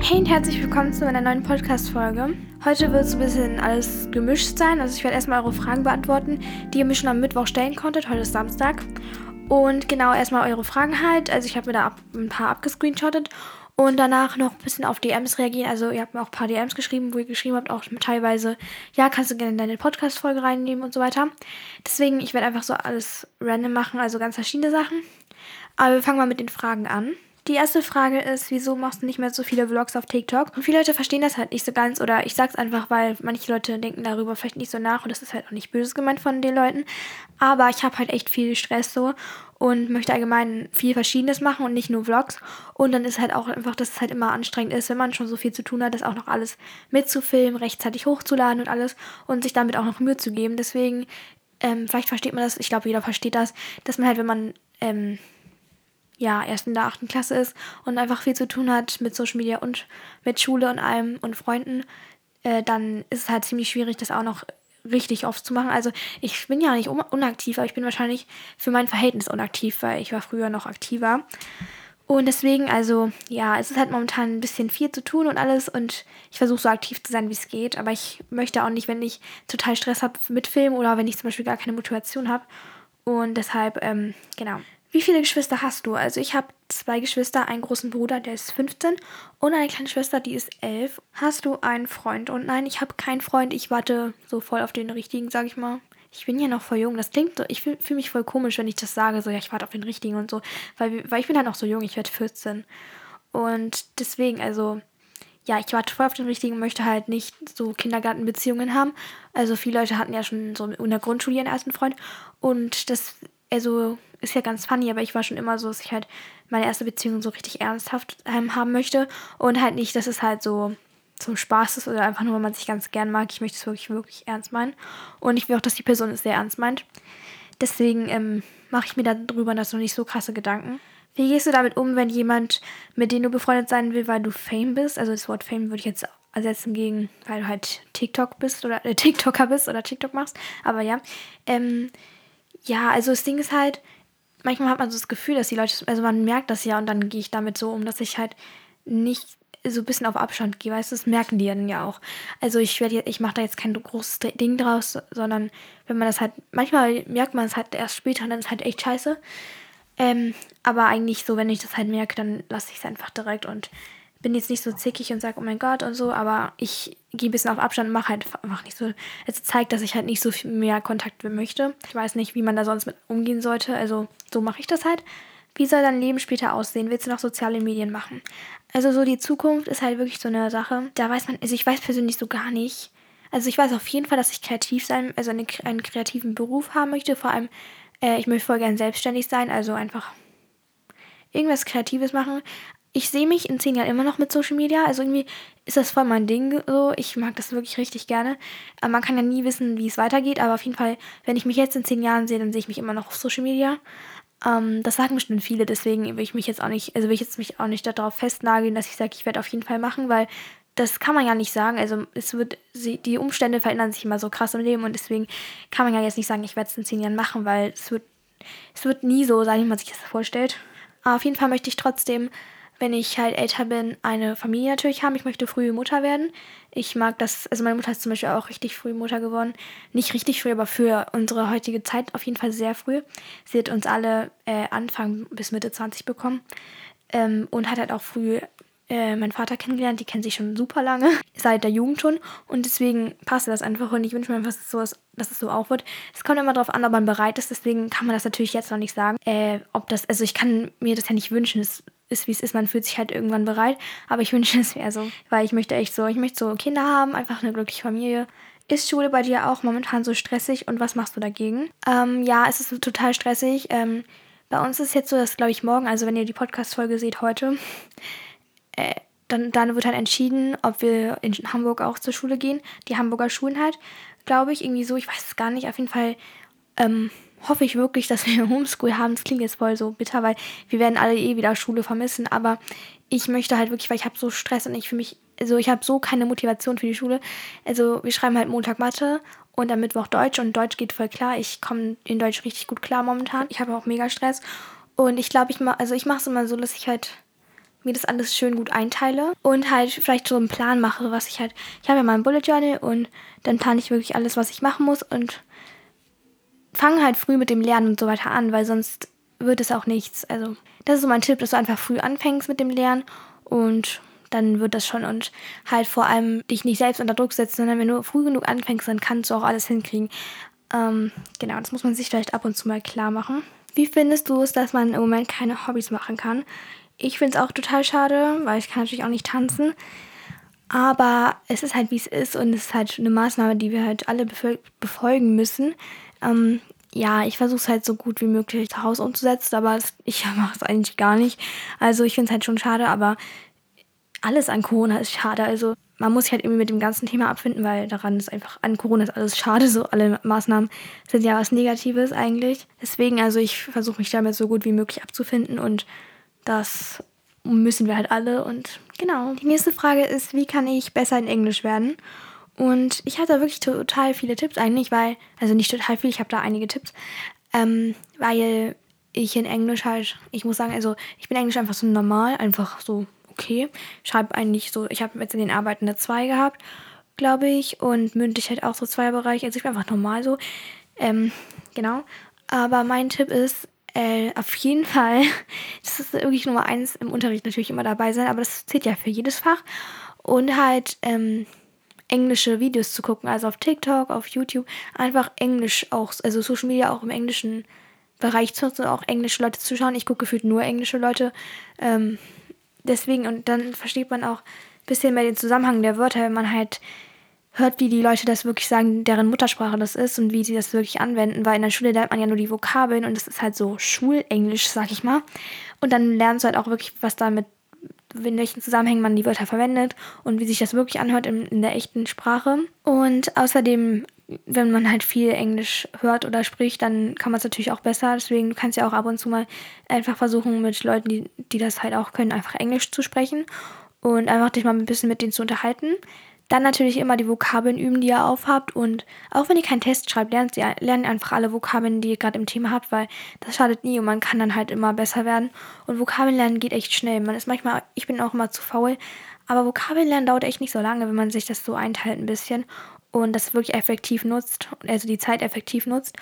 Hey und herzlich willkommen zu meiner neuen Podcast-Folge. Heute wird es ein bisschen alles gemischt sein. Also ich werde erstmal eure Fragen beantworten, die ihr mir schon am Mittwoch stellen konntet. Heute ist Samstag. Und genau erstmal eure Fragen halt. Also ich habe mir da ein paar abgescreenshottet und danach noch ein bisschen auf DMs reagieren. Also ihr habt mir auch ein paar DMs geschrieben, wo ihr geschrieben habt, auch teilweise, ja, kannst du gerne deine Podcast-Folge reinnehmen und so weiter. Deswegen, ich werde einfach so alles random machen, also ganz verschiedene Sachen. Aber wir fangen mal mit den Fragen an. Die erste Frage ist, wieso machst du nicht mehr so viele Vlogs auf TikTok? Und viele Leute verstehen das halt nicht so ganz oder ich sag's einfach, weil manche Leute denken darüber vielleicht nicht so nach und das ist halt auch nicht böses gemeint von den Leuten. Aber ich habe halt echt viel Stress so und möchte allgemein viel Verschiedenes machen und nicht nur Vlogs. Und dann ist halt auch einfach, dass es halt immer anstrengend ist, wenn man schon so viel zu tun hat, das auch noch alles mitzufilmen, rechtzeitig hochzuladen und alles und sich damit auch noch Mühe zu geben. Deswegen, ähm, vielleicht versteht man das, ich glaube, jeder versteht das, dass man halt, wenn man ähm, ja, erst in der achten Klasse ist und einfach viel zu tun hat mit Social Media und mit Schule und allem und Freunden, äh, dann ist es halt ziemlich schwierig, das auch noch richtig oft zu machen. Also ich bin ja nicht unaktiv, aber ich bin wahrscheinlich für mein Verhältnis unaktiv, weil ich war früher noch aktiver. Und deswegen, also ja, es ist halt momentan ein bisschen viel zu tun und alles und ich versuche so aktiv zu sein, wie es geht. Aber ich möchte auch nicht, wenn ich total Stress habe mit Film oder wenn ich zum Beispiel gar keine Motivation habe. Und deshalb, ähm, genau. Wie viele Geschwister hast du? Also ich habe zwei Geschwister, einen großen Bruder, der ist 15 und eine kleine Schwester, die ist 11. Hast du einen Freund? Und nein, ich habe keinen Freund. Ich warte so voll auf den richtigen, sag ich mal. Ich bin ja noch voll jung. Das klingt so, ich fühle fühl mich voll komisch, wenn ich das sage, so ja, ich warte auf den richtigen und so. Weil, weil ich bin halt noch so jung, ich werde 14. Und deswegen, also, ja, ich warte voll auf den richtigen und möchte halt nicht so Kindergartenbeziehungen haben. Also viele Leute hatten ja schon so in der Grundschule ihren ersten Freund. Und das, also ist ja ganz funny, aber ich war schon immer so, dass ich halt meine erste Beziehung so richtig ernsthaft ähm, haben möchte und halt nicht, dass es halt so zum Spaß ist oder einfach nur, weil man sich ganz gern mag. Ich möchte es wirklich, wirklich ernst meinen. Und ich will auch, dass die Person es sehr ernst meint. Deswegen ähm, mache ich mir darüber noch nicht so krasse Gedanken. Wie gehst du damit um, wenn jemand, mit dem du befreundet sein will, weil du Fame bist? Also das Wort Fame würde ich jetzt ersetzen gegen, weil du halt TikTok bist oder äh, TikToker bist oder TikTok machst. Aber ja. Ähm, ja, also das Ding ist halt, manchmal hat man so das Gefühl, dass die Leute, also man merkt das ja und dann gehe ich damit so um, dass ich halt nicht so ein bisschen auf Abstand gehe, weißt du, das merken die dann ja auch. Also ich werde ich mache da jetzt kein großes Ding draus, sondern wenn man das halt, manchmal merkt man es halt erst später und dann ist halt echt scheiße. Ähm, aber eigentlich so, wenn ich das halt merke, dann lasse ich es einfach direkt und bin jetzt nicht so zickig und sage, oh mein Gott und so, aber ich gehe ein bisschen auf Abstand und mache halt einfach nicht so. Es zeigt, dass ich halt nicht so viel mehr Kontakt möchte. Ich weiß nicht, wie man da sonst mit umgehen sollte. Also so mache ich das halt. Wie soll dein Leben später aussehen? Willst du noch soziale Medien machen? Also so die Zukunft ist halt wirklich so eine Sache. Da weiß man, also ich weiß persönlich so gar nicht. Also ich weiß auf jeden Fall, dass ich kreativ sein, also eine, einen kreativen Beruf haben möchte. Vor allem, äh, ich möchte voll gern selbstständig sein, also einfach irgendwas Kreatives machen ich sehe mich in zehn Jahren immer noch mit Social Media. Also irgendwie ist das voll mein Ding so. Ich mag das wirklich richtig gerne. Aber man kann ja nie wissen, wie es weitergeht. Aber auf jeden Fall, wenn ich mich jetzt in zehn Jahren sehe, dann sehe ich mich immer noch auf Social Media. Ähm, das sagen bestimmt viele, deswegen will ich mich jetzt auch nicht, also will ich jetzt mich auch nicht darauf festnageln, dass ich sage, ich werde auf jeden Fall machen, weil das kann man ja nicht sagen. Also es wird, die Umstände verändern sich immer so krass im Leben und deswegen kann man ja jetzt nicht sagen, ich werde es in zehn Jahren machen, weil es wird, es wird nie so sein, wie man sich das vorstellt. Aber auf jeden Fall möchte ich trotzdem wenn ich halt älter bin, eine Familie natürlich haben. Ich möchte früh Mutter werden. Ich mag das, also meine Mutter ist zum Beispiel auch richtig früh Mutter geworden. Nicht richtig früh, aber für unsere heutige Zeit auf jeden Fall sehr früh. Sie hat uns alle äh, Anfang bis Mitte 20 bekommen ähm, und hat halt auch früh äh, meinen Vater kennengelernt. Die kennen sich schon super lange, seit der Jugend schon. Und deswegen passt das einfach. Und ich wünsche mir einfach, dass es, so dass es so auch wird. Es kommt immer darauf an, ob man bereit ist. Deswegen kann man das natürlich jetzt noch nicht sagen. Äh, ob das, also ich kann mir das ja nicht wünschen. Es ist, wie es ist. Man fühlt sich halt irgendwann bereit. Aber ich wünsche es wäre so. Weil ich möchte echt so, ich möchte so Kinder haben, einfach eine glückliche Familie. Ist Schule bei dir auch momentan so stressig und was machst du dagegen? Ähm, ja, es ist total stressig. Ähm, bei uns ist jetzt so, dass, glaube ich, morgen, also wenn ihr die Podcast-Folge seht heute, äh, dann, dann wird halt entschieden, ob wir in Hamburg auch zur Schule gehen. Die Hamburger Schulen halt, glaube ich, irgendwie so. Ich weiß es gar nicht. Auf jeden Fall ähm, hoffe ich wirklich, dass wir Homeschool haben. Das klingt jetzt voll so bitter, weil wir werden alle eh wieder Schule vermissen. Aber ich möchte halt wirklich, weil ich habe so Stress und ich für mich, also ich habe so keine Motivation für die Schule. Also wir schreiben halt Montag Mathe und am Mittwoch Deutsch und Deutsch geht voll klar. Ich komme in Deutsch richtig gut klar momentan. Ich habe auch mega Stress und ich glaube, ich mache, also ich mache es immer so, dass ich halt mir das alles schön gut einteile und halt vielleicht so einen Plan mache, was ich halt. Ich habe ja mein Bullet Journal und dann plane ich wirklich alles, was ich machen muss und fange halt früh mit dem Lernen und so weiter an, weil sonst wird es auch nichts. Also, das ist so mein Tipp, dass du einfach früh anfängst mit dem Lernen und dann wird das schon und halt vor allem dich nicht selbst unter Druck setzen, sondern wenn du früh genug anfängst, dann kannst du auch alles hinkriegen. Ähm, genau, das muss man sich vielleicht ab und zu mal klar machen. Wie findest du es, dass man im Moment keine Hobbys machen kann? Ich finde es auch total schade, weil ich kann natürlich auch nicht tanzen. Aber es ist halt, wie es ist und es ist halt eine Maßnahme, die wir halt alle befolgen müssen. Ähm, ja, ich versuche es halt so gut wie möglich zu Hause umzusetzen, aber ich mache es eigentlich gar nicht. Also ich finde es halt schon schade, aber alles an Corona ist schade. Also man muss sich halt irgendwie mit dem ganzen Thema abfinden, weil daran ist einfach, an Corona ist alles schade. So alle Maßnahmen sind ja was Negatives eigentlich. Deswegen, also ich versuche mich damit so gut wie möglich abzufinden und das müssen wir halt alle. Und genau. Die nächste Frage ist, wie kann ich besser in Englisch werden? Und ich hatte wirklich total viele Tipps eigentlich, weil, also nicht total viel, ich habe da einige Tipps, ähm, weil ich in Englisch halt, ich muss sagen, also ich bin Englisch einfach so normal, einfach so okay. Ich schreibe eigentlich so, ich habe jetzt in den Arbeiten eine 2 gehabt, glaube ich, und mündlich halt auch so zwei Bereiche. Also ich bin einfach normal so. Ähm, genau. Aber mein Tipp ist, äh, auf jeden Fall, das ist wirklich Nummer eins im Unterricht natürlich immer dabei sein, aber das zählt ja für jedes Fach. Und halt ähm, englische Videos zu gucken, also auf TikTok, auf YouTube, einfach Englisch auch, also Social Media auch im englischen Bereich zu nutzen, auch englische Leute zu schauen. Ich gucke gefühlt nur englische Leute. Ähm, deswegen, und dann versteht man auch ein bisschen mehr den Zusammenhang der Wörter, wenn man halt hört, wie die Leute das wirklich sagen, deren Muttersprache das ist und wie sie das wirklich anwenden, weil in der Schule lernt man ja nur die Vokabeln und das ist halt so Schulenglisch, sag ich mal. Und dann lernst du halt auch wirklich, was damit, in welchen Zusammenhängen man die Wörter verwendet und wie sich das wirklich anhört in, in der echten Sprache. Und außerdem wenn man halt viel Englisch hört oder spricht, dann kann man es natürlich auch besser. Deswegen, du kannst ja auch ab und zu mal einfach versuchen, mit Leuten, die, die das halt auch können, einfach Englisch zu sprechen und einfach dich mal ein bisschen mit denen zu unterhalten. Dann natürlich immer die Vokabeln üben, die ihr aufhabt. Und auch wenn ihr keinen Test schreibt, lernt ihr lernt einfach alle Vokabeln, die ihr gerade im Thema habt, weil das schadet nie und man kann dann halt immer besser werden. Und Vokabeln lernen geht echt schnell. Man ist manchmal, ich bin auch immer zu faul, aber Vokabeln lernen dauert echt nicht so lange, wenn man sich das so einteilt ein bisschen und das wirklich effektiv nutzt, also die Zeit effektiv nutzt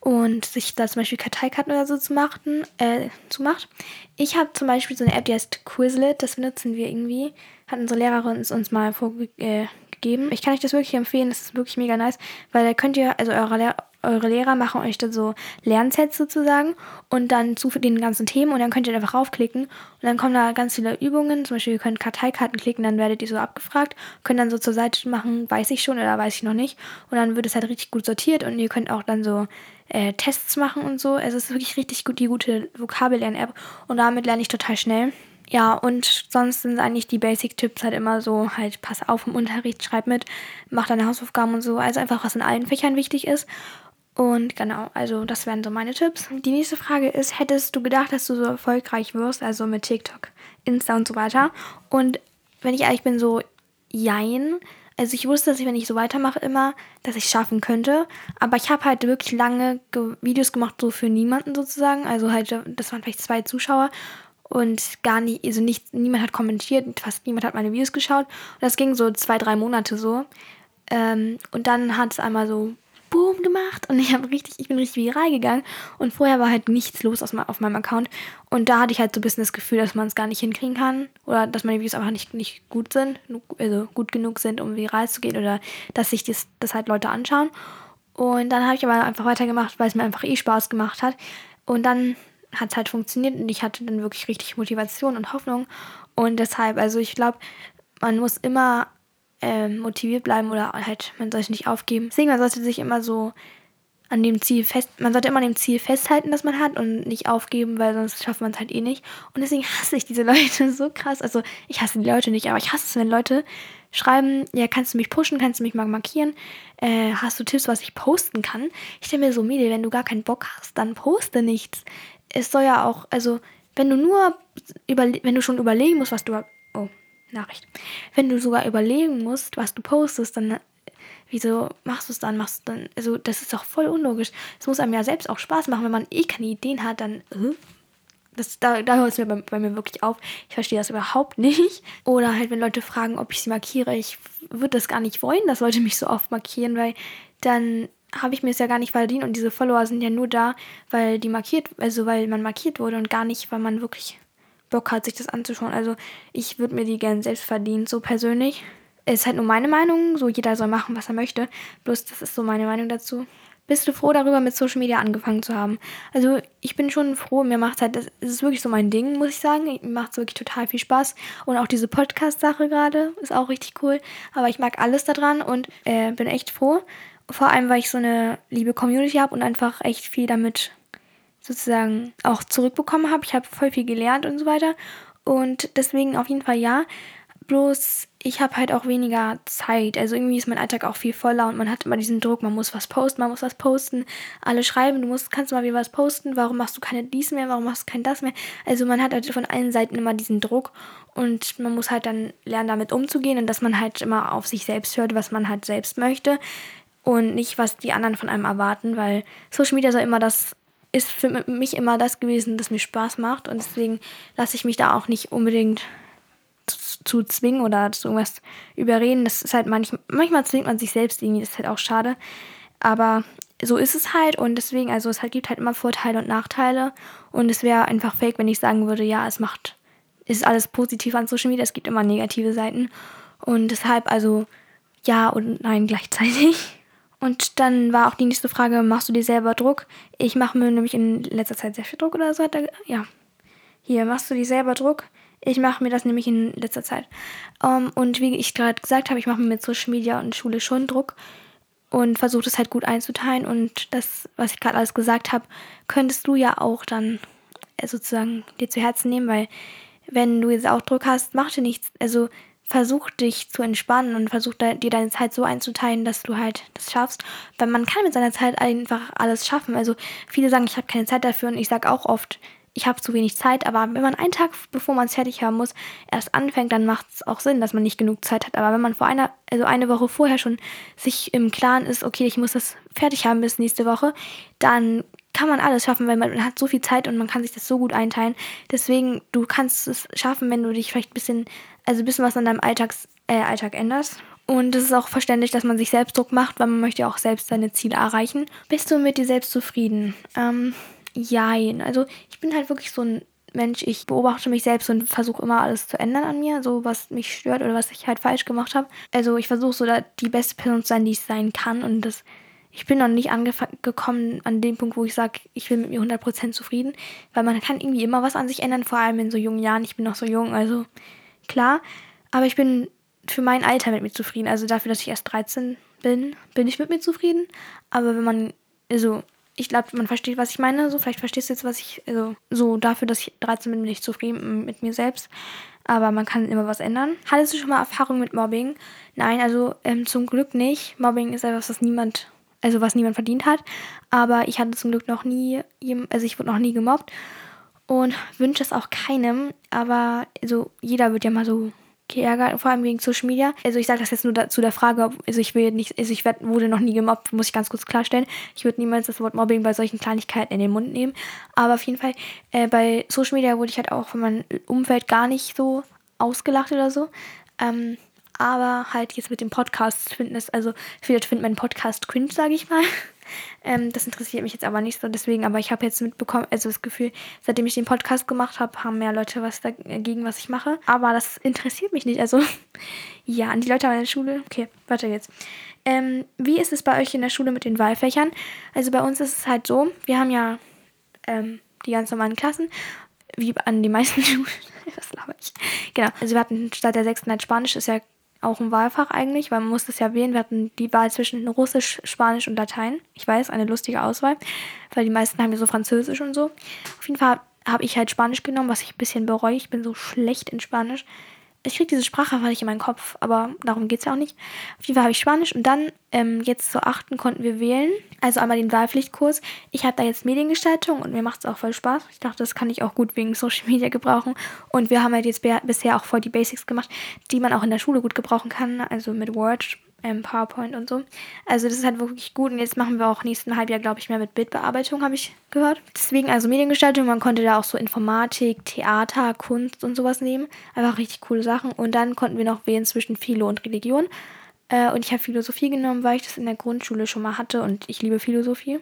und sich da zum Beispiel Karteikarten oder so zu machen, äh, zu macht. Ich habe zum Beispiel so eine App, die heißt Quizlet, das benutzen wir irgendwie, hat unsere Lehrerin es uns mal vorgegeben. Ich kann euch das wirklich empfehlen, das ist wirklich mega nice, weil da könnt ihr, also eure Lehrer eure Lehrer machen euch dann so Lernsets sozusagen und dann zu den ganzen Themen und dann könnt ihr einfach raufklicken und dann kommen da ganz viele Übungen. Zum Beispiel, ihr könnt Karteikarten klicken, dann werdet ihr so abgefragt, könnt dann so zur Seite machen, weiß ich schon oder weiß ich noch nicht. Und dann wird es halt richtig gut sortiert und ihr könnt auch dann so äh, Tests machen und so. Also es ist wirklich richtig gut, die gute Vokabellern-App und damit lerne ich total schnell. Ja, und sonst sind eigentlich die Basic-Tipps halt immer so, halt pass auf im Unterricht, schreib mit, mach deine Hausaufgaben und so. Also einfach, was in allen Fächern wichtig ist. Und genau, also das wären so meine Tipps. Die nächste Frage ist, hättest du gedacht, dass du so erfolgreich wirst, also mit TikTok, Insta und so weiter? Und wenn ich ehrlich bin, so jein. Also ich wusste, dass ich, wenn ich so weitermache immer, dass ich schaffen könnte. Aber ich habe halt wirklich lange ge Videos gemacht, so für niemanden sozusagen. Also halt, das waren vielleicht zwei Zuschauer und gar nicht, also nicht, niemand hat kommentiert, fast niemand hat meine Videos geschaut. Und das ging so zwei, drei Monate so. Ähm, und dann hat es einmal so Boom gemacht und ich habe richtig, ich bin richtig viral gegangen und vorher war halt nichts los auf meinem Account und da hatte ich halt so ein bisschen das Gefühl, dass man es gar nicht hinkriegen kann oder dass meine Videos einfach nicht, nicht gut sind, also gut genug sind, um viral zu gehen oder dass sich das, das halt Leute anschauen. Und dann habe ich aber einfach weitergemacht, weil es mir einfach eh Spaß gemacht hat. Und dann hat es halt funktioniert und ich hatte dann wirklich richtig Motivation und Hoffnung. Und deshalb, also ich glaube, man muss immer ähm, motiviert bleiben oder halt, man sollte nicht aufgeben. Deswegen, man sollte sich immer so an dem Ziel fest, man sollte immer an dem Ziel festhalten, das man hat und nicht aufgeben, weil sonst schafft man es halt eh nicht. Und deswegen hasse ich diese Leute so krass. Also ich hasse die Leute nicht, aber ich hasse es, wenn Leute schreiben, ja, kannst du mich pushen, kannst du mich mal markieren, äh, hast du Tipps, was ich posten kann? Ich denke mir so, Mädel, wenn du gar keinen Bock hast, dann poste nichts. Es soll ja auch, also wenn du nur, wenn du schon überlegen musst, was du Nachricht. Wenn du sogar überlegen musst, was du postest, dann wieso machst du es dann? Machst du dann? Also, das ist doch voll unlogisch. Es muss einem ja selbst auch Spaß machen, wenn man eh keine Ideen hat, dann. Äh, Das, da, da hört es mir bei, bei, mir wirklich auf. Ich verstehe das überhaupt nicht. Oder halt, wenn Leute fragen, ob ich sie markiere. Ich würde das gar nicht wollen, dass Leute mich so oft markieren, weil dann habe ich mir es ja gar nicht verdient und diese Follower sind ja nur da, weil die markiert, also weil man markiert wurde und gar nicht, weil man wirklich Bock hat, sich das anzuschauen. Also ich würde mir die gerne selbst verdienen, so persönlich. Es ist halt nur meine Meinung, so jeder soll machen, was er möchte. Bloß das ist so meine Meinung dazu. Bist du froh darüber, mit Social Media angefangen zu haben? Also ich bin schon froh, mir macht halt, das ist wirklich so mein Ding, muss ich sagen. Mir macht es wirklich total viel Spaß. Und auch diese Podcast-Sache gerade ist auch richtig cool. Aber ich mag alles daran und äh, bin echt froh. Vor allem, weil ich so eine liebe Community habe und einfach echt viel damit sozusagen auch zurückbekommen habe. Ich habe voll viel gelernt und so weiter. Und deswegen auf jeden Fall ja. Bloß ich habe halt auch weniger Zeit. Also irgendwie ist mein Alltag auch viel voller und man hat immer diesen Druck, man muss was posten, man muss was posten. Alle schreiben, du musst, kannst mal wieder was posten, warum machst du keine dies mehr, warum machst du kein das mehr? Also man hat halt von allen Seiten immer diesen Druck und man muss halt dann lernen, damit umzugehen und dass man halt immer auf sich selbst hört, was man halt selbst möchte und nicht, was die anderen von einem erwarten, weil Social Media soll immer das ist für mich immer das gewesen, das mir Spaß macht und deswegen lasse ich mich da auch nicht unbedingt zu zwingen oder zu irgendwas überreden. Das ist halt manchmal, manchmal zwingt man sich selbst irgendwie, das ist halt auch schade. Aber so ist es halt und deswegen, also es halt, gibt halt immer Vorteile und Nachteile und es wäre einfach fake, wenn ich sagen würde, ja, es macht, es ist alles positiv an Social Media, es gibt immer negative Seiten und deshalb also ja und nein gleichzeitig. Und dann war auch die nächste Frage, machst du dir selber Druck? Ich mache mir nämlich in letzter Zeit sehr viel Druck oder so. Hat er, ja. Hier, machst du dir selber Druck? Ich mache mir das nämlich in letzter Zeit. Um, ähm, und wie ich gerade gesagt habe, ich mache mir mit Social Media und Schule schon Druck und versuche das halt gut einzuteilen. Und das, was ich gerade alles gesagt habe, könntest du ja auch dann äh, sozusagen dir zu Herzen nehmen, weil wenn du jetzt auch Druck hast, mach dir nichts. Also versuch dich zu entspannen und versuch dir deine Zeit so einzuteilen, dass du halt das schaffst. Weil man kann mit seiner Zeit einfach alles schaffen. Also viele sagen, ich habe keine Zeit dafür und ich sage auch oft, ich habe zu wenig Zeit, aber wenn man einen Tag, bevor man es fertig haben muss, erst anfängt, dann macht es auch Sinn, dass man nicht genug Zeit hat. Aber wenn man vor einer, also eine Woche vorher schon sich im Klaren ist, okay, ich muss das fertig haben bis nächste Woche, dann kann man alles schaffen, weil man hat so viel Zeit und man kann sich das so gut einteilen. Deswegen, du kannst es schaffen, wenn du dich vielleicht ein bisschen, also ein bisschen was an deinem Alltags, äh, Alltag änderst. Und es ist auch verständlich, dass man sich selbst Druck macht, weil man möchte ja auch selbst seine Ziele erreichen. Bist du mit dir selbst zufrieden? Ähm, Jein. Also ich bin halt wirklich so ein Mensch, ich beobachte mich selbst und versuche immer alles zu ändern an mir, so was mich stört oder was ich halt falsch gemacht habe. Also ich versuche so da die beste Person zu sein, die ich sein kann und das ich bin noch nicht angekommen an dem Punkt, wo ich sage, ich bin mit mir 100% zufrieden, weil man kann irgendwie immer was an sich ändern, vor allem in so jungen Jahren. Ich bin noch so jung, also klar, aber ich bin für mein Alter mit mir zufrieden. Also dafür, dass ich erst 13 bin, bin ich mit mir zufrieden. Aber wenn man, also ich glaube, man versteht, was ich meine. So, vielleicht verstehst du jetzt, was ich, also, so dafür, dass ich 13 bin, bin ich zufrieden mit mir selbst. Aber man kann immer was ändern. Hattest du schon mal Erfahrung mit Mobbing? Nein, also ähm, zum Glück nicht. Mobbing ist etwas, was niemand, also was niemand verdient hat. Aber ich hatte zum Glück noch nie, also ich wurde noch nie gemobbt und wünsche es auch keinem. Aber also jeder wird ja mal so geärgert, vor allem wegen Social Media. Also ich sage das jetzt nur zu der Frage, also ich will nicht, also ich werd, wurde noch nie gemobbt, muss ich ganz kurz klarstellen. Ich würde niemals das Wort Mobbing bei solchen Kleinigkeiten in den Mund nehmen. Aber auf jeden Fall, äh, bei Social Media wurde ich halt auch von meinem Umfeld gar nicht so ausgelacht oder so. Ähm, aber halt jetzt mit dem Podcast finden es, also viele finden meinen Podcast cringe, sage ich mal. Ähm, das interessiert mich jetzt aber nicht so, deswegen, aber ich habe jetzt mitbekommen, also das Gefühl, seitdem ich den Podcast gemacht habe, haben mehr Leute was dagegen, was ich mache. Aber das interessiert mich nicht. Also, ja, an die Leute an der Schule. Okay, weiter jetzt. Ähm, wie ist es bei euch in der Schule mit den Wahlfächern? Also bei uns ist es halt so, wir haben ja ähm, die ganz normalen Klassen, wie an den meisten Schulen. was laber ich? Genau, also wir hatten statt der sechsten halt Spanisch, ist ja auch ein Wahlfach eigentlich, weil man muss das ja wählen. Wir hatten die Wahl zwischen Russisch, Spanisch und Latein. Ich weiß, eine lustige Auswahl, weil die meisten haben ja so Französisch und so. Auf jeden Fall habe ich halt Spanisch genommen, was ich ein bisschen bereue. Ich bin so schlecht in Spanisch ich kriege diese Sprache einfach nicht in meinen Kopf, aber darum geht es ja auch nicht. Auf jeden Fall habe ich Spanisch und dann, ähm, jetzt zur achten konnten wir wählen. Also einmal den Wahlpflichtkurs. Ich habe da jetzt Mediengestaltung und mir macht es auch voll Spaß. Ich dachte, das kann ich auch gut wegen Social Media gebrauchen. Und wir haben halt jetzt bisher auch voll die Basics gemacht, die man auch in der Schule gut gebrauchen kann. Also mit Word, ähm, PowerPoint und so. Also das ist halt wirklich gut und jetzt machen wir auch nächsten Halbjahr, glaube ich, mehr mit Bildbearbeitung, habe ich gehört. Deswegen also Mediengestaltung, man konnte da auch so Informatik, Theater, Kunst und sowas nehmen. Einfach richtig coole Sachen. Und dann konnten wir noch wählen zwischen Philo und Religion. Äh, und ich habe Philosophie genommen, weil ich das in der Grundschule schon mal hatte und ich liebe Philosophie.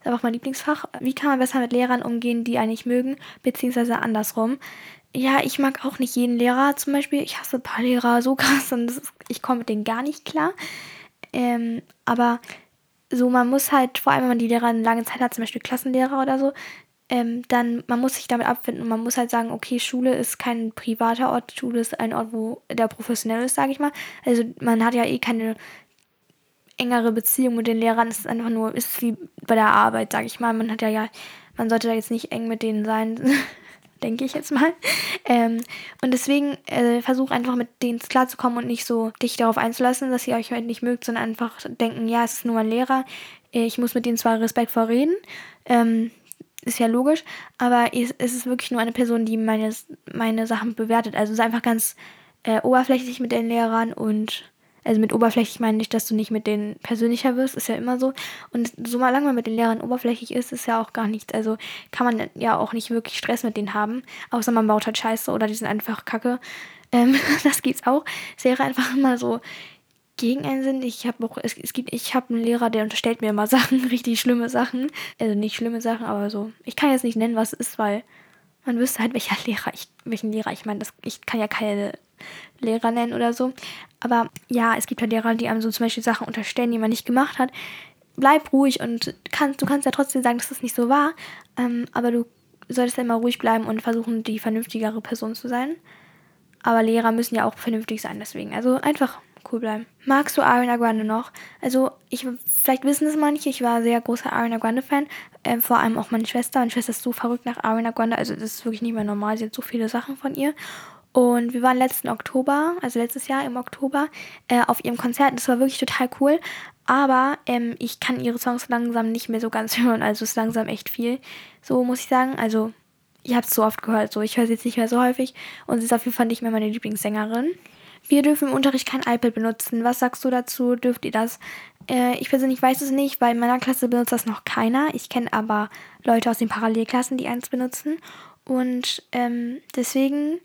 Ist einfach mein Lieblingsfach. Wie kann man besser mit Lehrern umgehen, die einen nicht mögen, beziehungsweise andersrum? Ja, ich mag auch nicht jeden Lehrer zum Beispiel. Ich hasse ein paar Lehrer so krass und ist, ich komme mit denen gar nicht klar. Ähm, aber so, man muss halt, vor allem wenn man die Lehrer eine lange Zeit hat, zum Beispiel Klassenlehrer oder so, ähm, dann man muss sich damit abfinden und man muss halt sagen, okay, Schule ist kein privater Ort, Schule ist ein Ort, wo der professionell ist, sage ich mal. Also man hat ja eh keine engere Beziehung mit den Lehrern, es ist einfach nur, ist wie bei der Arbeit, sage ich mal. Man hat ja ja, man sollte da jetzt nicht eng mit denen sein. denke ich jetzt mal. Ähm, und deswegen äh, versuch einfach mit denen klarzukommen und nicht so dich darauf einzulassen, dass ihr euch halt nicht mögt, sondern einfach denken, ja, es ist nur ein Lehrer. Ich muss mit denen zwar respektvoll reden, ähm, ist ja logisch, aber es, ist wirklich nur eine Person, die meine, meine Sachen bewertet. Also ist einfach ganz äh, oberflächlich mit den Lehrern und also mit oberflächlich meine ich, dass du nicht mit denen persönlicher wirst, ist ja immer so. Und so lange man mit den Lehrern oberflächlich ist, ist ja auch gar nichts. Also kann man ja auch nicht wirklich Stress mit denen haben. Außer man baut halt Scheiße oder die sind einfach kacke. Ähm, das geht's auch. Es wäre einfach immer so gegen einen Sinn. Ich habe auch, es, es gibt, ich habe einen Lehrer, der unterstellt mir immer Sachen, richtig schlimme Sachen. Also nicht schlimme Sachen, aber so. Ich kann jetzt nicht nennen, was es ist, weil man wüsste halt, welcher Lehrer ich, welchen Lehrer ich meine. Ich kann ja keine Lehrer nennen oder so. Aber ja, es gibt halt Lehrer, die einem so zum Beispiel Sachen unterstellen, die man nicht gemacht hat. Bleib ruhig und kannst, du kannst ja trotzdem sagen, dass das nicht so war. Ähm, aber du solltest ja immer ruhig bleiben und versuchen, die vernünftigere Person zu sein. Aber Lehrer müssen ja auch vernünftig sein, deswegen. Also einfach cool bleiben. Magst du Ariana Grande noch? Also, ich, vielleicht wissen es manche, ich war sehr großer Ariana Grande-Fan. Ähm, vor allem auch meine Schwester. Meine Schwester ist so verrückt nach Ariana Grande. Also, das ist wirklich nicht mehr normal. Sie hat so viele Sachen von ihr. Und wir waren letzten Oktober, also letztes Jahr im Oktober, äh, auf ihrem Konzert. Das war wirklich total cool. Aber ähm, ich kann ihre Songs langsam nicht mehr so ganz hören. Also es ist langsam echt viel. So muss ich sagen. Also ich habe es so oft gehört. So ich höre sie jetzt nicht mehr so häufig. Und sie ist auf jeden Fall nicht mehr meine Lieblingssängerin. Wir dürfen im Unterricht kein iPad benutzen. Was sagst du dazu? Dürft ihr das? Äh, ich persönlich weiß es nicht, weil in meiner Klasse benutzt das noch keiner. Ich kenne aber Leute aus den Parallelklassen, die eins benutzen. Und ähm, deswegen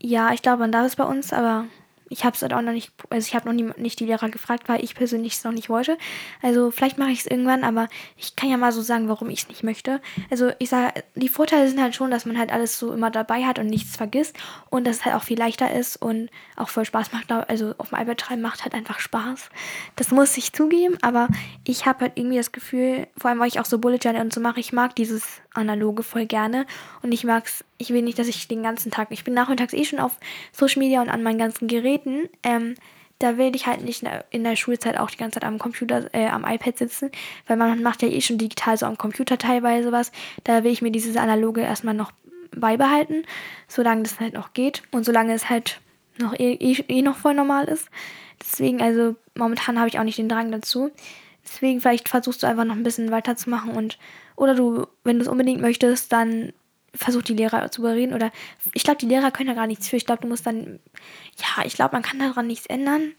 ja, ich glaube, man darf es bei uns, aber ich habe es halt auch noch nicht, also ich habe noch nie, nicht die Lehrer gefragt, weil ich persönlich es noch nicht wollte. Also vielleicht mache ich es irgendwann, aber ich kann ja mal so sagen, warum ich es nicht möchte. Also ich sage, die Vorteile sind halt schon, dass man halt alles so immer dabei hat und nichts vergisst und dass es halt auch viel leichter ist und auch voll Spaß macht. Also auf dem iPad schreiben macht halt einfach Spaß. Das muss ich zugeben, aber ich habe halt irgendwie das Gefühl, vor allem weil ich auch so Bullet Journal und so mache, ich mag dieses analoge voll gerne und ich mag es, ich will nicht, dass ich den ganzen Tag, ich bin nachmittags eh schon auf Social Media und an meinen ganzen Geräten, ähm, da will ich halt nicht in der Schulzeit auch die ganze Zeit am Computer, äh, am iPad sitzen, weil man macht ja eh schon digital so am Computer teilweise was. Da will ich mir dieses Analoge erstmal noch beibehalten, solange das halt noch geht und solange es halt noch eh, eh, eh noch voll normal ist. Deswegen, also momentan habe ich auch nicht den Drang dazu. Deswegen vielleicht versuchst du einfach noch ein bisschen weiterzumachen und oder du, wenn du es unbedingt möchtest, dann versuch die Lehrer zu überreden oder ich glaube, die Lehrer können da gar nichts für. Ich glaube, du musst dann ja, ich glaube, man kann daran nichts ändern.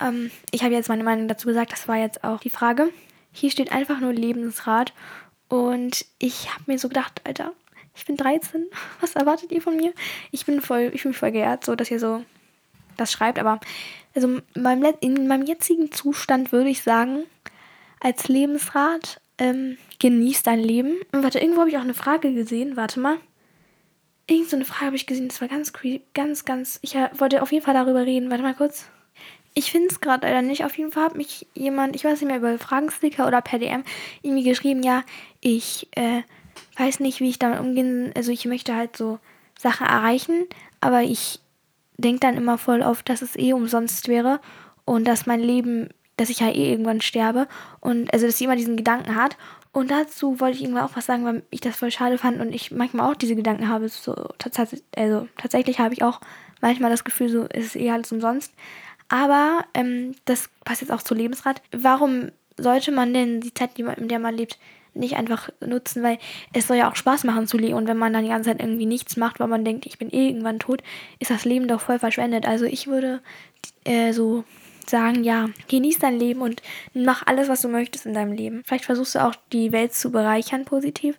Ähm, ich habe jetzt meine Meinung dazu gesagt, das war jetzt auch die Frage. Hier steht einfach nur Lebensrat und ich habe mir so gedacht, Alter, ich bin 13, was erwartet ihr von mir? Ich bin voll, ich bin voll geehrt, so dass ihr so das schreibt, aber also in meinem, in meinem jetzigen Zustand würde ich sagen, als Lebensrat, ähm, genieß dein Leben. Und warte, irgendwo habe ich auch eine Frage gesehen. Warte mal. Irgend so eine Frage habe ich gesehen. Das war ganz creepy. Ganz, ganz. Ich äh, wollte auf jeden Fall darüber reden. Warte mal kurz. Ich finde es gerade leider nicht. Auf jeden Fall hat mich jemand, ich weiß nicht mehr, über Fragensticker oder per DM irgendwie geschrieben, ja, ich äh, weiß nicht, wie ich damit umgehen. Also ich möchte halt so Sachen erreichen, aber ich denke dann immer voll auf, dass es eh umsonst wäre und dass mein Leben dass ich ja eh irgendwann sterbe und also dass sie immer diesen Gedanken hat und dazu wollte ich irgendwann auch was sagen, weil ich das voll schade fand und ich manchmal auch diese Gedanken habe, so also tatsächlich habe ich auch manchmal das Gefühl, so ist es eh alles umsonst. Aber ähm, das passt jetzt auch zu Lebensrat. Warum sollte man denn die Zeit, in der man lebt, nicht einfach nutzen, weil es soll ja auch Spaß machen zu leben und wenn man dann die ganze Zeit irgendwie nichts macht, weil man denkt, ich bin eh irgendwann tot, ist das Leben doch voll verschwendet. Also ich würde äh, so sagen, ja, genieß dein Leben und mach alles, was du möchtest in deinem Leben. Vielleicht versuchst du auch die Welt zu bereichern positiv,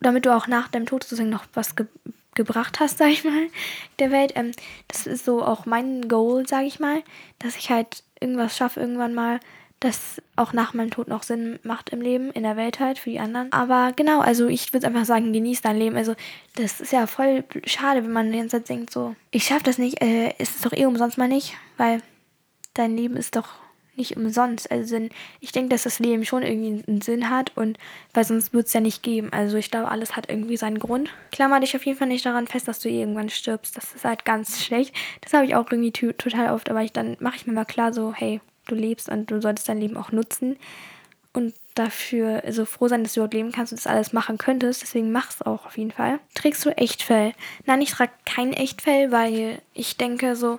damit du auch nach deinem Tod sozusagen noch was ge gebracht hast, sag ich mal, der Welt. Ähm, das ist so auch mein Goal, sag ich mal, dass ich halt irgendwas schaffe irgendwann mal, das auch nach meinem Tod noch Sinn macht im Leben, in der Welt halt, für die anderen. Aber genau, also ich würde einfach sagen, genieß dein Leben. Also das ist ja voll schade, wenn man die ganze Zeit denkt, so, ich schaffe das nicht, äh, ist es doch eh umsonst mal nicht, weil dein Leben ist doch nicht umsonst. Also ich denke, dass das Leben schon irgendwie einen Sinn hat und weil sonst würde es ja nicht geben. Also ich glaube, alles hat irgendwie seinen Grund. Klammer dich auf jeden Fall nicht daran fest, dass du irgendwann stirbst. Das ist halt ganz schlecht. Das habe ich auch irgendwie total oft, aber ich dann mache ich mir mal klar so, hey, du lebst und du solltest dein Leben auch nutzen und dafür so froh sein, dass du dort leben kannst und das alles machen könntest. Deswegen mach es auch auf jeden Fall. Trägst du Echtfell? Nein, ich trage kein Echtfell, weil ich denke so,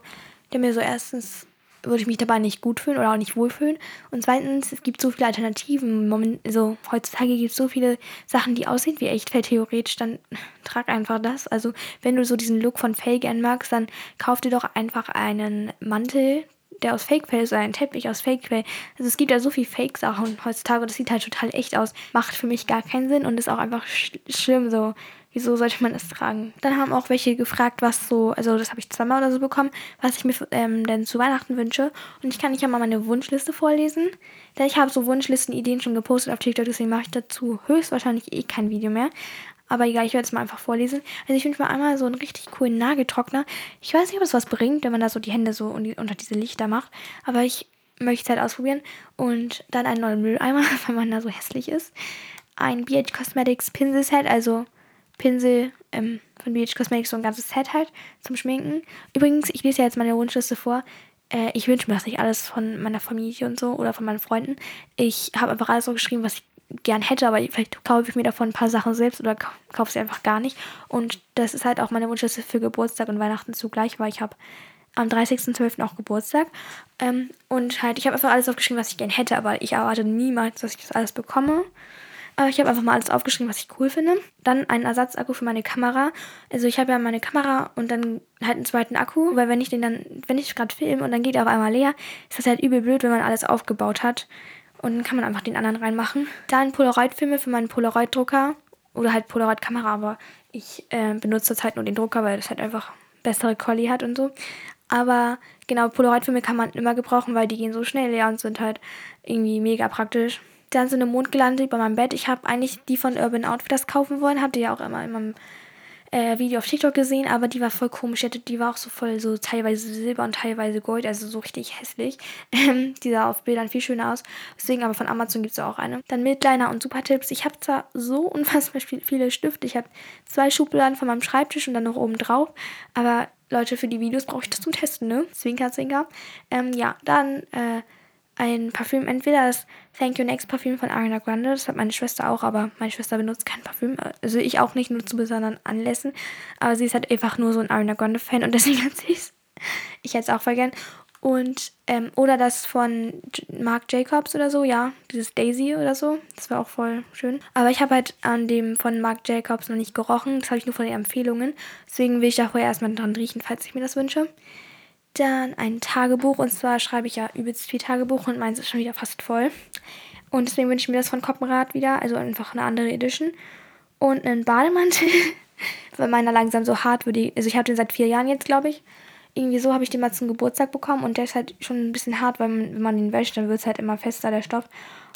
der mir so erstens würde ich mich dabei nicht gut fühlen oder auch nicht wohlfühlen. Und zweitens, es gibt so viele Alternativen. Moment, so, heutzutage gibt es so viele Sachen, die aussehen wie Echtfell theoretisch. Dann trag einfach das. Also, wenn du so diesen Look von Fell gern magst, dann kauf dir doch einfach einen Mantel, der aus Fake-Fell ist oder ein Teppich aus Fake-Fell. Also es gibt ja so viel Fake-Sachen heutzutage das sieht halt total echt aus. Macht für mich gar keinen Sinn und ist auch einfach sch schlimm so. Wieso sollte man es tragen? Dann haben auch welche gefragt, was so, also das habe ich zweimal oder so bekommen, was ich mir ähm, denn zu Weihnachten wünsche. Und ich kann nicht ja mal meine Wunschliste vorlesen. Denn ich habe so Wunschlisten-Ideen schon gepostet auf TikTok, deswegen mache ich dazu höchstwahrscheinlich eh kein Video mehr. Aber egal, ich werde es mal einfach vorlesen. Also ich wünsche mir einmal so einen richtig coolen Nageltrockner. Ich weiß nicht, ob es was bringt, wenn man da so die Hände so unter diese Lichter macht. Aber ich möchte es halt ausprobieren. Und dann einen neuen Mülleimer, weil man da so hässlich ist. Ein BH Cosmetics Pinselset, also Pinsel ähm, von BH Cosmetics, so ein ganzes Set halt zum Schminken. Übrigens, ich lese ja jetzt meine Wunschliste vor. Äh, ich wünsche mir das nicht alles von meiner Familie und so oder von meinen Freunden. Ich habe einfach alles so geschrieben, was ich gern hätte, aber vielleicht kaufe ich mir davon ein paar Sachen selbst oder kaufe sie einfach gar nicht. Und das ist halt auch meine Wunschliste für Geburtstag und Weihnachten zugleich, weil ich habe am 30.12. auch Geburtstag. Ähm, und halt, ich habe einfach alles aufgeschrieben, was ich gern hätte, aber ich erwarte niemals, dass ich das alles bekomme. Aber ich habe einfach mal alles aufgeschrieben, was ich cool finde. Dann einen Ersatzakku für meine Kamera. Also ich habe ja meine Kamera und dann halt einen zweiten Akku, weil wenn ich den dann, wenn ich gerade filme und dann geht er auf einmal leer, ist das halt übel blöd, wenn man alles aufgebaut hat. Und dann kann man einfach den anderen reinmachen. Dann Polaroid-Filme für meinen Polaroid-Drucker. Oder halt Polaroid-Kamera, aber ich äh, benutze zurzeit nur den Drucker, weil das halt einfach bessere Quali hat und so. Aber genau, Polaroid-Filme kann man immer gebrauchen, weil die gehen so schnell leer und sind halt irgendwie mega praktisch. Dann so eine Mondgelande über meinem Bett. Ich habe eigentlich die von Urban Outfitters kaufen wollen. Habt ihr ja auch immer in meinem äh, Video auf TikTok gesehen, aber die war voll komisch. Die war auch so voll so teilweise Silber und teilweise Gold, also so richtig hässlich. Die sah auf Bildern viel schöner aus. Deswegen aber von Amazon gibt es auch eine. Dann Midliner und Supertipps. Ich habe zwar so unfassbar viele Stifte. Ich habe zwei Schubladen von meinem Schreibtisch und dann noch oben drauf. Aber Leute, für die Videos brauche ich das zum Testen, ne? Zwinker, zwinker. Ähm, ja, dann äh, ein Parfüm, entweder das Thank You Next Parfüm von Ariana Grande, das hat meine Schwester auch, aber meine Schwester benutzt kein Parfüm, also ich auch nicht, nur zu besonderen Anlässen, aber sie ist halt einfach nur so ein Ariana Grande Fan und deswegen hat sie es. Ich hätte es auch voll gern. Und, ähm, oder das von Marc Jacobs oder so, ja, dieses Daisy oder so, das war auch voll schön. Aber ich habe halt an dem von Marc Jacobs noch nicht gerochen, das habe ich nur von den Empfehlungen, deswegen will ich da vorher erstmal dran riechen, falls ich mir das wünsche. Dann ein Tagebuch. Und zwar schreibe ich ja übelst viel Tagebuch und meins ist schon wieder fast voll. Und deswegen wünsche ich mir das von Koppenrad wieder. Also einfach eine andere Edition. Und einen Bademantel. weil meiner langsam so hart würde. Also ich habe den seit vier Jahren jetzt, glaube ich. Irgendwie so habe ich den mal zum Geburtstag bekommen. Und der ist halt schon ein bisschen hart, weil man, wenn man ihn wäscht, dann wird es halt immer fester, der Stoff.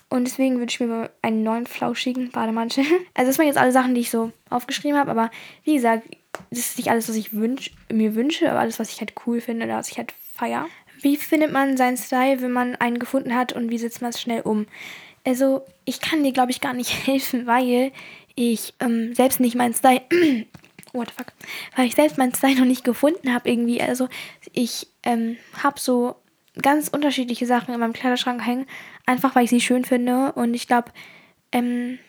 Und deswegen wünsche ich mir einen neuen flauschigen Bademantel. Also das waren jetzt alle Sachen, die ich so aufgeschrieben habe. Aber wie gesagt, das ist nicht alles, was ich wünsch, mir wünsche, aber alles, was ich halt cool finde oder was ich halt feier. Wie findet man seinen Style, wenn man einen gefunden hat und wie setzt man es schnell um? Also, ich kann dir, glaube ich, gar nicht helfen, weil ich ähm, selbst nicht meinen Style. What the fuck? Weil ich selbst meinen Style noch nicht gefunden habe, irgendwie. Also, ich ähm, habe so ganz unterschiedliche Sachen in meinem Kleiderschrank hängen, einfach weil ich sie schön finde. Und ich glaube, ähm,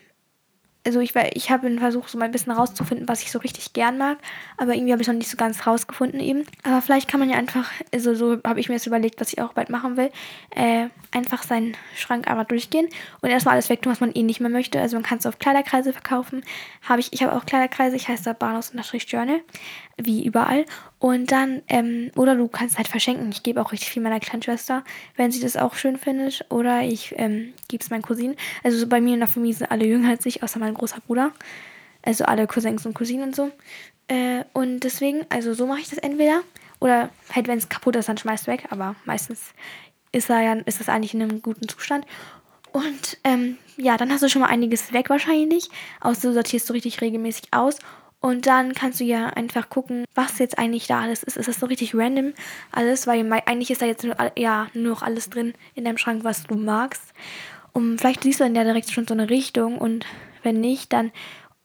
also ich, ich habe versucht, so mal ein bisschen rauszufinden, was ich so richtig gern mag, aber irgendwie habe ich noch nicht so ganz rausgefunden eben. Aber vielleicht kann man ja einfach, also so habe ich mir jetzt überlegt, was ich auch bald machen will, äh, einfach seinen Schrank einmal durchgehen und erstmal alles wegtun, was man eh nicht mehr möchte. Also man kann es auf Kleiderkreise verkaufen. Habe ich, ich habe auch Kleiderkreise, ich heiße da Bahnhofs Journal, wie überall. Und dann, ähm, oder du kannst halt verschenken. Ich gebe auch richtig viel meiner kleinen Schwester, wenn sie das auch schön findet. Oder ich ähm, gebe es meinen Cousinen. Also so bei mir in der Familie sind alle jünger als ich, außer mein großer Bruder. Also alle Cousins und Cousinen und so. Äh, und deswegen, also so mache ich das entweder. Oder halt, wenn es kaputt ist, dann schmeißt weg. Aber meistens ist, er ja, ist das eigentlich in einem guten Zustand. Und ähm, ja, dann hast du schon mal einiges weg wahrscheinlich. Außer du sortierst du richtig regelmäßig aus. Und dann kannst du ja einfach gucken, was jetzt eigentlich da alles ist. Ist das so richtig random alles? Weil eigentlich ist da jetzt nur, ja, nur noch alles drin in deinem Schrank, was du magst. Und vielleicht siehst du dann ja direkt schon so eine Richtung. Und wenn nicht, dann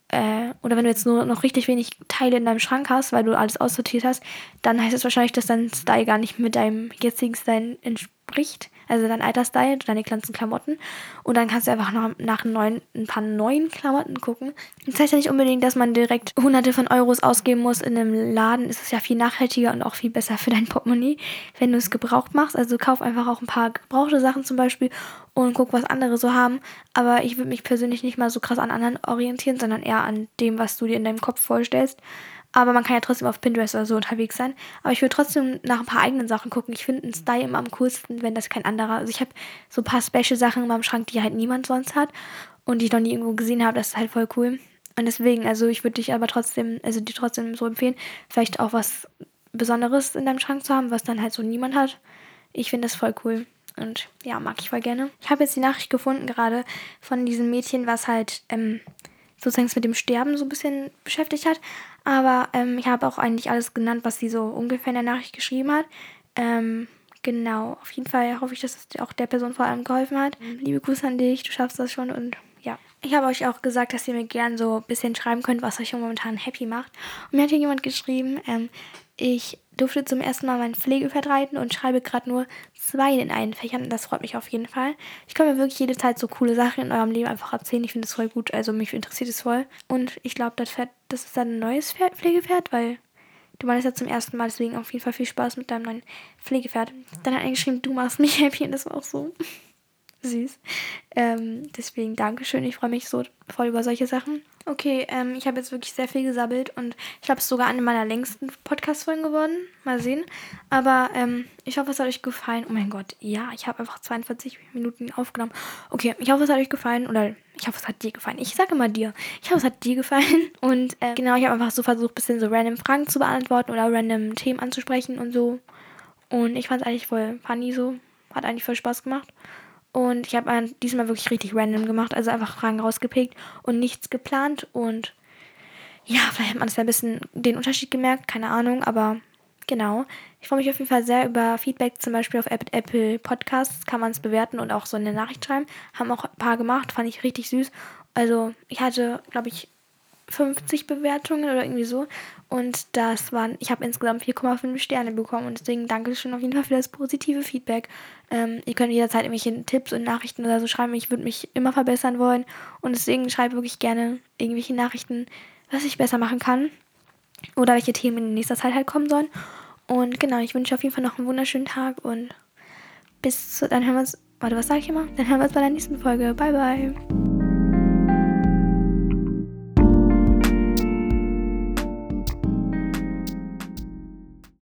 äh, oder wenn du jetzt nur noch richtig wenig Teile in deinem Schrank hast, weil du alles aussortiert hast, dann heißt es wahrscheinlich, dass dein Style gar nicht mit deinem jetzigen Style entspricht also dein alter Style, deine ganzen Klamotten. Und dann kannst du einfach noch nach neuen, ein paar neuen Klamotten gucken. Das heißt ja nicht unbedingt, dass man direkt hunderte von Euros ausgeben muss. In einem Laden ist es ja viel nachhaltiger und auch viel besser für dein Portemonnaie, wenn du es gebraucht machst. Also kauf einfach auch ein paar gebrauchte Sachen zum Beispiel und guck, was andere so haben. Aber ich würde mich persönlich nicht mal so krass an anderen orientieren, sondern eher an dem, was du dir in deinem Kopf vorstellst. Aber man kann ja trotzdem auf Pinterest oder so unterwegs sein. Aber ich würde trotzdem nach ein paar eigenen Sachen gucken. Ich finde einen Style immer am coolsten, wenn das kein anderer. Also ich habe so ein paar Special-Sachen in meinem Schrank, die halt niemand sonst hat. Und die ich noch nie irgendwo gesehen habe. Das ist halt voll cool. Und deswegen, also ich würde dich aber trotzdem, also dir trotzdem so empfehlen, vielleicht auch was Besonderes in deinem Schrank zu haben, was dann halt so niemand hat. Ich finde das voll cool. Und ja, mag ich voll gerne. Ich habe jetzt die Nachricht gefunden gerade von diesem Mädchen, was halt ähm, sozusagen mit dem Sterben so ein bisschen beschäftigt hat. Aber ähm, ich habe auch eigentlich alles genannt, was sie so ungefähr in der Nachricht geschrieben hat. Ähm, genau, auf jeden Fall hoffe ich, dass es auch der Person vor allem geholfen hat. Mhm. Liebe Grüße an dich, du schaffst das schon und ja. Ich habe euch auch gesagt, dass ihr mir gern so ein bisschen schreiben könnt, was euch momentan happy macht. Und mir hat hier jemand geschrieben, ähm, ich durfte zum ersten Mal mein Pflegefeld reiten und schreibe gerade nur zwei in einen Fächern. Das freut mich auf jeden Fall. Ich kann mir wirklich jede Zeit so coole Sachen in eurem Leben einfach erzählen. Ich finde das voll gut. Also mich interessiert es voll. Und ich glaube, das Pferd, das ist dann ein neues Pferd, Pflegepferd, weil du meinst ja zum ersten Mal. Deswegen auf jeden Fall viel Spaß mit deinem neuen Pflegepferd. Dann hat er geschrieben, du machst mich happy und das war auch so süß. Ähm, deswegen Dankeschön. Ich freue mich so voll über solche Sachen. Okay, ähm, ich habe jetzt wirklich sehr viel gesabbelt und ich glaube, es ist sogar eine meiner längsten Podcast-Folgen geworden. Mal sehen. Aber ähm, ich hoffe, es hat euch gefallen. Oh mein Gott, ja, ich habe einfach 42 Minuten aufgenommen. Okay, ich hoffe, es hat euch gefallen. Oder ich hoffe, es hat dir gefallen. Ich sage immer dir. Ich hoffe, es hat dir gefallen. Und äh, genau, ich habe einfach so versucht, ein bisschen so random Fragen zu beantworten oder random Themen anzusprechen und so. Und ich fand es eigentlich voll funny so. Hat eigentlich voll Spaß gemacht. Und ich habe diesmal wirklich richtig random gemacht, also einfach Fragen rausgepickt und nichts geplant. Und ja, vielleicht hat man es ein bisschen den Unterschied gemerkt, keine Ahnung, aber genau. Ich freue mich auf jeden Fall sehr über Feedback, zum Beispiel auf Apple Podcasts kann man es bewerten und auch so eine Nachricht schreiben. Haben auch ein paar gemacht, fand ich richtig süß. Also ich hatte, glaube ich, 50 Bewertungen oder irgendwie so. Und das waren, ich habe insgesamt 4,5 Sterne bekommen und deswegen danke schön auf jeden Fall für das positive Feedback. Ähm, ihr könnt jederzeit irgendwelche Tipps und Nachrichten oder so schreiben. Ich würde mich immer verbessern wollen und deswegen schreibe wirklich gerne irgendwelche Nachrichten, was ich besser machen kann oder welche Themen in nächster Zeit halt kommen sollen. Und genau, ich wünsche auf jeden Fall noch einen wunderschönen Tag und bis zu, dann hören wir uns, warte, was sage ich immer? Dann hören wir uns bei der nächsten Folge. Bye, bye.